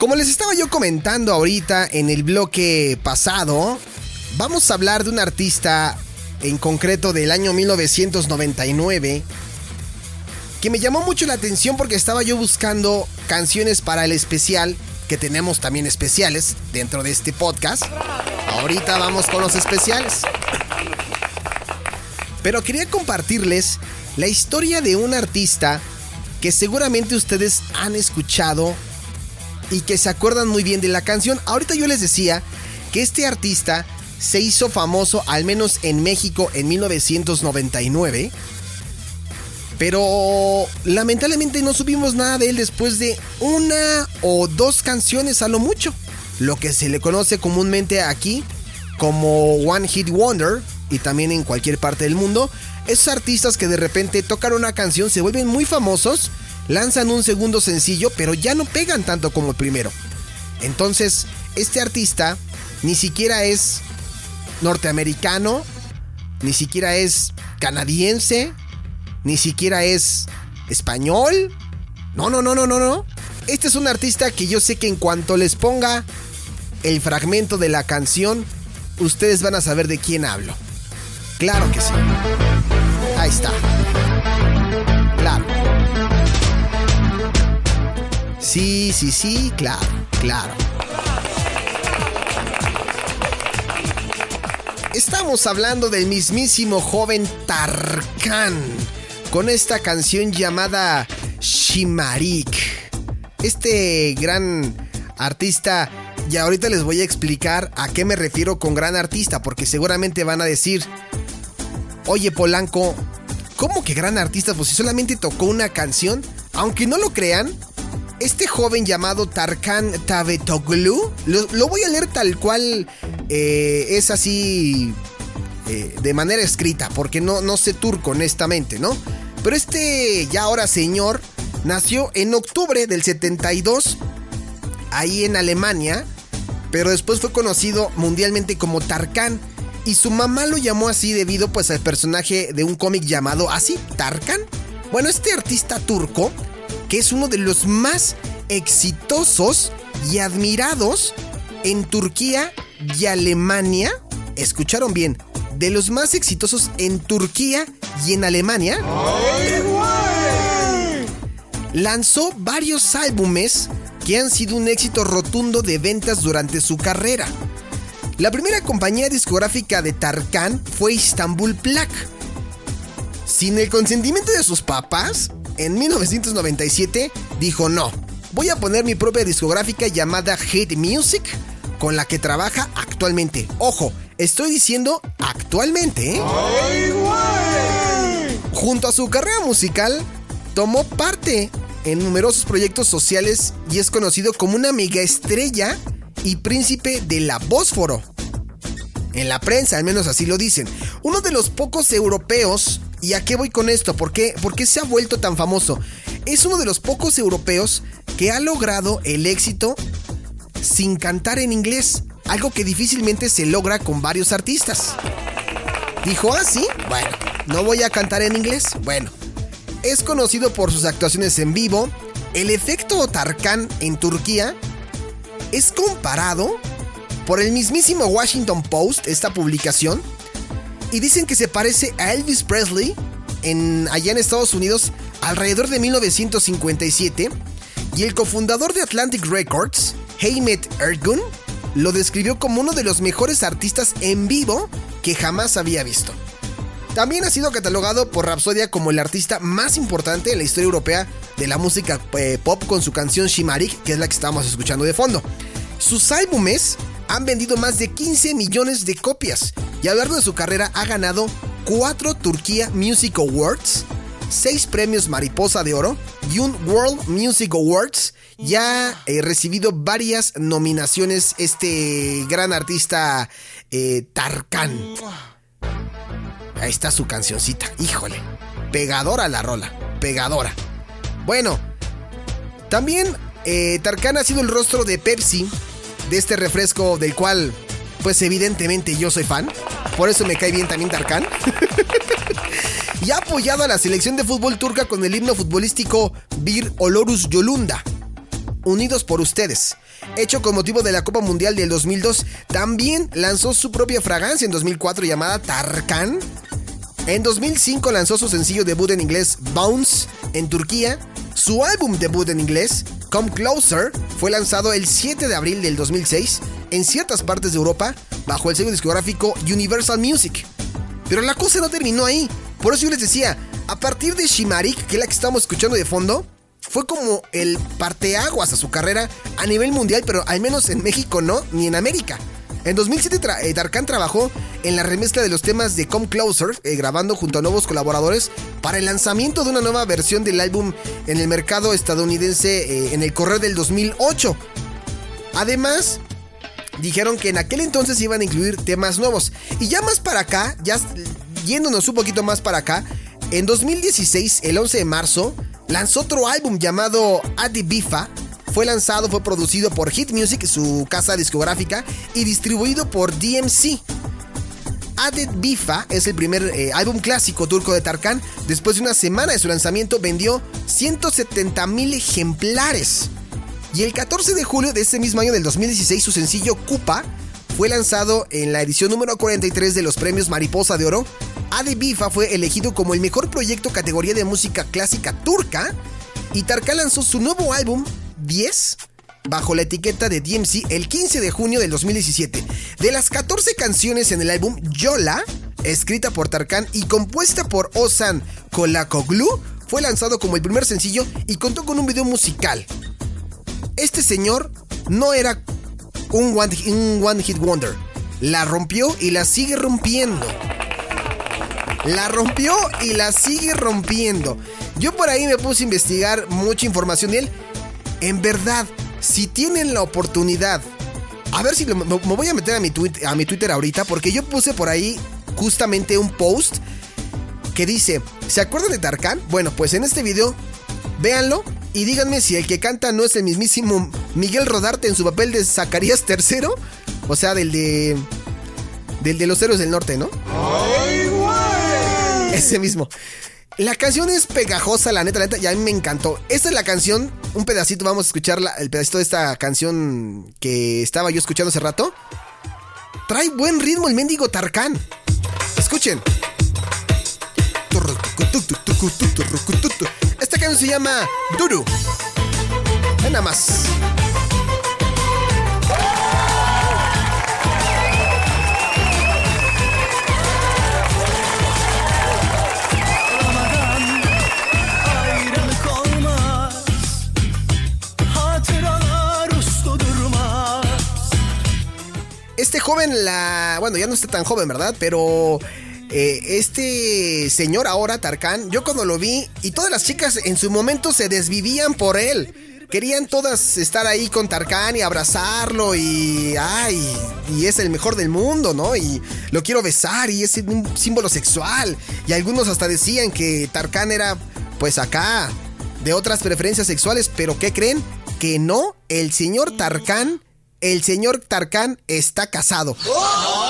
Como les estaba yo comentando ahorita en el bloque pasado, vamos a hablar de un artista en concreto del año 1999 que me llamó mucho la atención porque estaba yo buscando canciones para el especial, que tenemos también especiales dentro de este podcast. Ahorita vamos con los especiales. Pero quería compartirles la historia de un artista que seguramente ustedes han escuchado y que se acuerdan muy bien de la canción. Ahorita yo les decía que este artista se hizo famoso al menos en México en 1999. Pero lamentablemente no subimos nada de él después de una o dos canciones a lo mucho. Lo que se le conoce comúnmente aquí como One Hit Wonder y también en cualquier parte del mundo. Esos artistas que de repente tocan una canción se vuelven muy famosos lanzan un segundo sencillo, pero ya no pegan tanto como el primero. Entonces, este artista ni siquiera es norteamericano, ni siquiera es canadiense, ni siquiera es español. No, no, no, no, no, no. Este es un artista que yo sé que en cuanto les ponga el fragmento de la canción, ustedes van a saber de quién hablo. Claro que sí. Ahí está. Claro. Sí, sí, sí, claro, claro. Estamos hablando del mismísimo joven Tarkan con esta canción llamada Shimarik. Este gran artista, y ahorita les voy a explicar a qué me refiero con gran artista, porque seguramente van a decir, oye Polanco, ¿cómo que gran artista? Pues si solamente tocó una canción, aunque no lo crean, este joven llamado Tarkan Tavetoglu, lo, voy a leer tal cual eh, es así eh, de manera escrita, porque no, no sé turco honestamente, ¿no? Pero este ya ahora señor nació en octubre del 72, ahí en Alemania, pero después fue conocido mundialmente como Tarkan. Y su mamá lo llamó así debido pues al personaje de un cómic llamado así, Tarkan. Bueno, este artista turco que es uno de los más exitosos y admirados en Turquía y Alemania. ¿Escucharon bien? De los más exitosos en Turquía y en Alemania. Lanzó varios álbumes que han sido un éxito rotundo de ventas durante su carrera. La primera compañía discográfica de Tarkan fue Istanbul Plak. Sin el consentimiento de sus papás, en 1997 dijo no, voy a poner mi propia discográfica llamada Hate Music con la que trabaja actualmente. Ojo, estoy diciendo actualmente. ¿eh? Junto a su carrera musical, tomó parte en numerosos proyectos sociales y es conocido como una mega estrella y príncipe de la Bósforo. En la prensa, al menos así lo dicen. Uno de los pocos europeos ¿Y a qué voy con esto? ¿Por qué, ¿Por qué se ha vuelto tan famoso? Es uno de los pocos europeos que ha logrado el éxito sin cantar en inglés, algo que difícilmente se logra con varios artistas. Dijo, ah, sí, bueno, no voy a cantar en inglés. Bueno, es conocido por sus actuaciones en vivo. El efecto Tarkan en Turquía es comparado por el mismísimo Washington Post, esta publicación, y dicen que se parece a Elvis Presley en, allá en Estados Unidos alrededor de 1957 y el cofundador de Atlantic Records, Haymet Ergun, lo describió como uno de los mejores artistas en vivo que jamás había visto. También ha sido catalogado por Rhapsodia como el artista más importante en la historia europea de la música eh, pop con su canción Shimarik, que es la que estamos escuchando de fondo. Sus álbumes han vendido más de 15 millones de copias y a lo largo de su carrera ha ganado 4 Turquía Music Awards, 6 premios Mariposa de Oro y un World Music Awards. Ya ha recibido varias nominaciones este gran artista eh, Tarkan. Ahí está su cancioncita, híjole, pegadora la rola, pegadora. Bueno, también eh, Tarkan ha sido el rostro de Pepsi de este refresco del cual, pues evidentemente yo soy fan. Por eso me cae bien también Tarkan. y ha apoyado a la selección de fútbol turca con el himno futbolístico Bir Olorus Yolunda. Unidos por ustedes. hecho con motivo de la Copa Mundial del 2002. También lanzó su propia fragancia en 2004 llamada Tarkan. En 2005 lanzó su sencillo debut en inglés Bounce en Turquía. Su álbum debut en inglés, Come Closer, fue lanzado el 7 de abril del 2006 en ciertas partes de Europa bajo el sello discográfico Universal Music. Pero la cosa no terminó ahí. Por eso yo les decía, a partir de Shimarik, que es la que estamos escuchando de fondo, fue como el parteaguas a su carrera a nivel mundial, pero al menos en México no, ni en América. En 2007 eh, Tarkan trabajó en la remezcla de los temas de Come Closer, eh, grabando junto a nuevos colaboradores para el lanzamiento de una nueva versión del álbum en el mercado estadounidense eh, en el correo del 2008. Además, dijeron que en aquel entonces iban a incluir temas nuevos. Y ya más para acá, ya yéndonos un poquito más para acá, en 2016, el 11 de marzo, lanzó otro álbum llamado Adi Bifa. Fue lanzado, fue producido por Hit Music, su casa discográfica, y distribuido por DMC. Added Bifa es el primer eh, álbum clásico turco de Tarkan. Después de una semana de su lanzamiento, vendió 170 mil ejemplares. Y el 14 de julio de ese mismo año del 2016, su sencillo Kupa fue lanzado en la edición número 43 de los premios Mariposa de Oro. Ade Bifa fue elegido como el mejor proyecto categoría de música clásica turca y Tarkan lanzó su nuevo álbum 10 bajo la etiqueta de DMC el 15 de junio del 2017. De las 14 canciones en el álbum Yola, escrita por Tarkan y compuesta por Ozan Kolakoglu, fue lanzado como el primer sencillo y contó con un video musical. Este señor no era un one, hit wonder. La rompió y la sigue rompiendo. La rompió y la sigue rompiendo. Yo por ahí me puse a investigar mucha información de él. En verdad, si tienen la oportunidad, a ver si me, voy a meter a mi, a mi Twitter ahorita, porque yo puse por ahí justamente un post que dice, ¿se acuerdan de Tarkan? Bueno, pues en este video, véanlo y díganme si el que canta no es el mismísimo Miguel Rodarte en su papel de Zacarías III, o sea, del de. del de los héroes del norte, ¿no? Ese mismo. La canción es pegajosa, la neta, la neta, y a mí me encantó. Esta es la canción, un pedacito, vamos a escuchar el pedacito de esta canción que estaba yo escuchando hace rato. Trae buen ritmo el mendigo Tarkan. Escuchen. Esta canción se llama Duru. Nada más. La. Bueno, ya no está tan joven, ¿verdad? Pero eh, este señor ahora, Tarkan, yo cuando lo vi, y todas las chicas en su momento se desvivían por él. Querían todas estar ahí con Tarkan y abrazarlo y. ¡Ay! Y es el mejor del mundo, ¿no? Y lo quiero besar y es un símbolo sexual. Y algunos hasta decían que Tarkan era, pues acá, de otras preferencias sexuales, pero ¿qué creen? Que no, el señor Tarkan, el señor Tarkan está casado. ¡Oh!